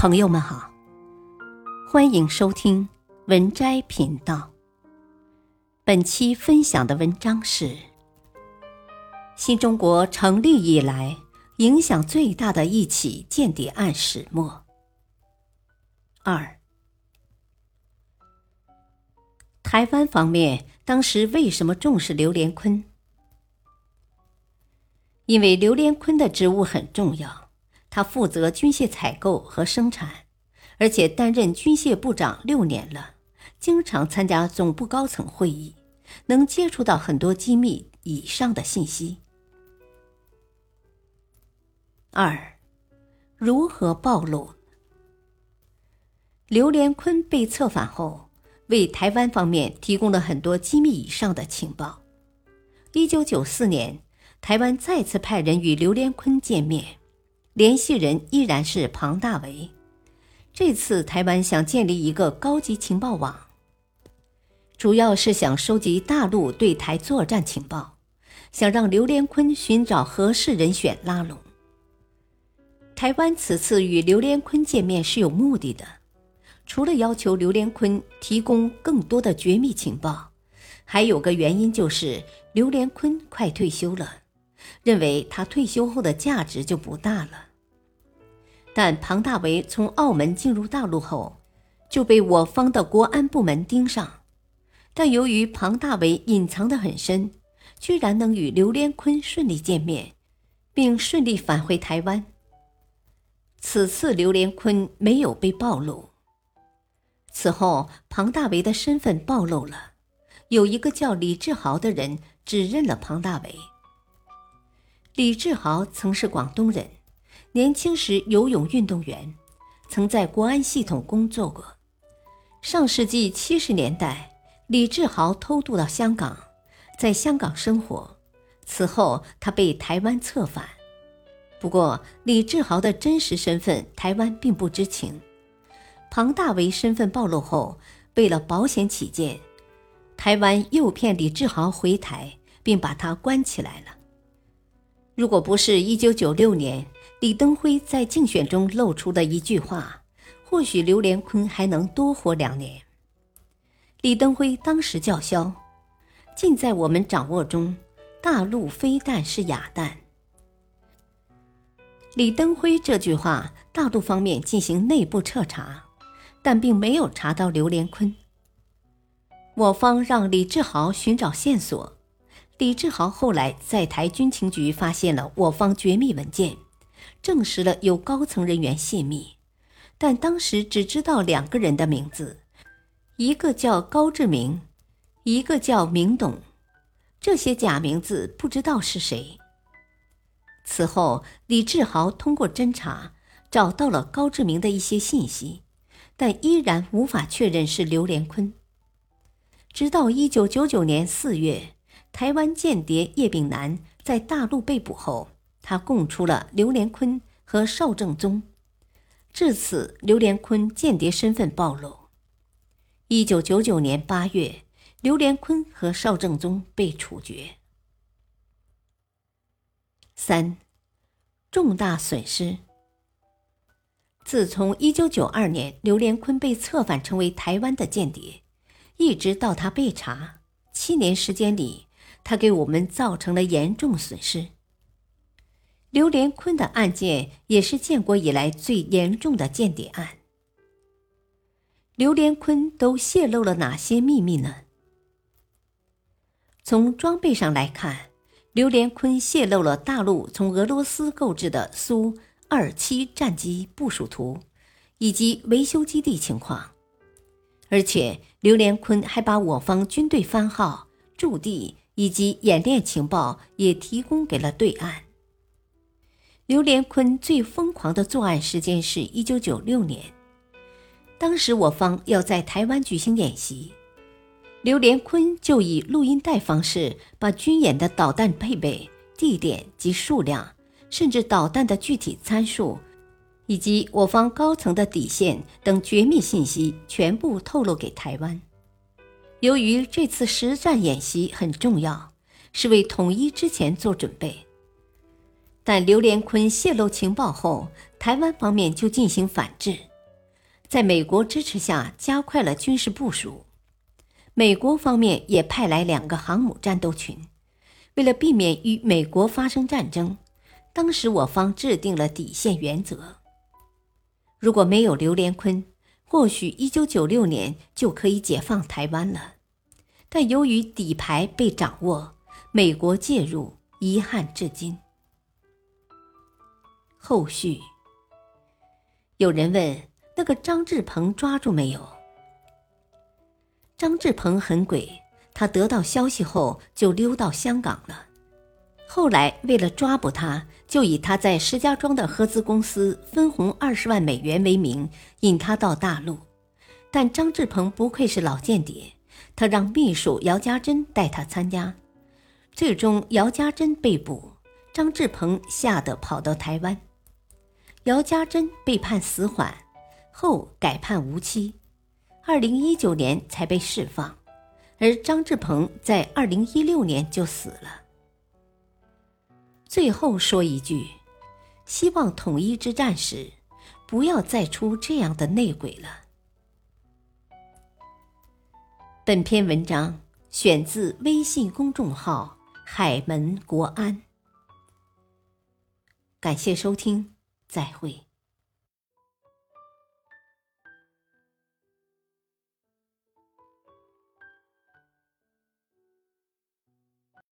朋友们好，欢迎收听文摘频道。本期分享的文章是：新中国成立以来影响最大的一起间谍案始末。二，台湾方面当时为什么重视刘连坤？因为刘连坤的职务很重要。他负责军械采购和生产，而且担任军械部长六年了，经常参加总部高层会议，能接触到很多机密以上的信息。二，如何暴露？刘连坤被策反后，为台湾方面提供了很多机密以上的情报。一九九四年，台湾再次派人与刘连坤见面。联系人依然是庞大为。这次台湾想建立一个高级情报网，主要是想收集大陆对台作战情报，想让刘连坤寻找合适人选拉拢。台湾此次与刘连坤见面是有目的的，除了要求刘连坤提供更多的绝密情报，还有个原因就是刘连坤快退休了。认为他退休后的价值就不大了。但庞大为从澳门进入大陆后，就被我方的国安部门盯上。但由于庞大为隐藏得很深，居然能与刘连坤顺利见面，并顺利返回台湾。此次刘连坤没有被暴露。此后，庞大为的身份暴露了，有一个叫李志豪的人指认了庞大为。李志豪曾是广东人，年轻时游泳运动员，曾在国安系统工作过。上世纪七十年代，李志豪偷渡到香港，在香港生活。此后，他被台湾策反。不过，李志豪的真实身份台湾并不知情。庞大为身份暴露后，为了保险起见，台湾诱骗李志豪回台，并把他关起来了。如果不是一九九六年李登辉在竞选中露出的一句话，或许刘连坤还能多活两年。李登辉当时叫嚣：“尽在我们掌握中，大陆非但是哑弹。”李登辉这句话，大陆方面进行内部彻查，但并没有查到刘连坤。我方让李志豪寻找线索。李志豪后来在台军情局发现了我方绝密文件，证实了有高层人员泄密，但当时只知道两个人的名字，一个叫高志明，一个叫明董，这些假名字不知道是谁。此后，李志豪通过侦查找到了高志明的一些信息，但依然无法确认是刘连坤。直到一九九九年四月。台湾间谍叶炳南在大陆被捕后，他供出了刘连坤和邵正宗，至此刘连坤间谍身份暴露。一九九九年八月，刘连坤和邵正宗被处决。三，重大损失。自从一九九二年刘连坤被策反成为台湾的间谍，一直到他被查，七年时间里。他给我们造成了严重损失。刘连坤的案件也是建国以来最严重的间谍案。刘连坤都泄露了哪些秘密呢？从装备上来看，刘连坤泄露了大陆从俄罗斯购置的苏二七战机部署图以及维修基地情况，而且刘连坤还把我方军队番号、驻地。以及演练情报也提供给了对岸。刘连坤最疯狂的作案时间是一九九六年，当时我方要在台湾举行演习，刘连坤就以录音带方式把军演的导弹配备、地点及数量，甚至导弹的具体参数，以及我方高层的底线等绝密信息全部透露给台湾。由于这次实战演习很重要，是为统一之前做准备。但刘连坤泄露情报后，台湾方面就进行反制，在美国支持下加快了军事部署。美国方面也派来两个航母战斗群。为了避免与美国发生战争，当时我方制定了底线原则。如果没有刘连坤，或许一九九六年就可以解放台湾了。但由于底牌被掌握，美国介入，遗憾至今。后续，有人问那个张志鹏抓住没有？张志鹏很鬼。他得到消息后就溜到香港了。后来为了抓捕他，就以他在石家庄的合资公司分红二十万美元为名，引他到大陆。但张志鹏不愧是老间谍，他让秘书姚家珍带他参加。最终姚家珍被捕，张志鹏吓得跑到台湾。姚家珍被判死缓，后改判无期，二零一九年才被释放。而张志鹏在二零一六年就死了。最后说一句，希望统一之战时，不要再出这样的内鬼了。本篇文章选自微信公众号“海门国安”，感谢收听，再会。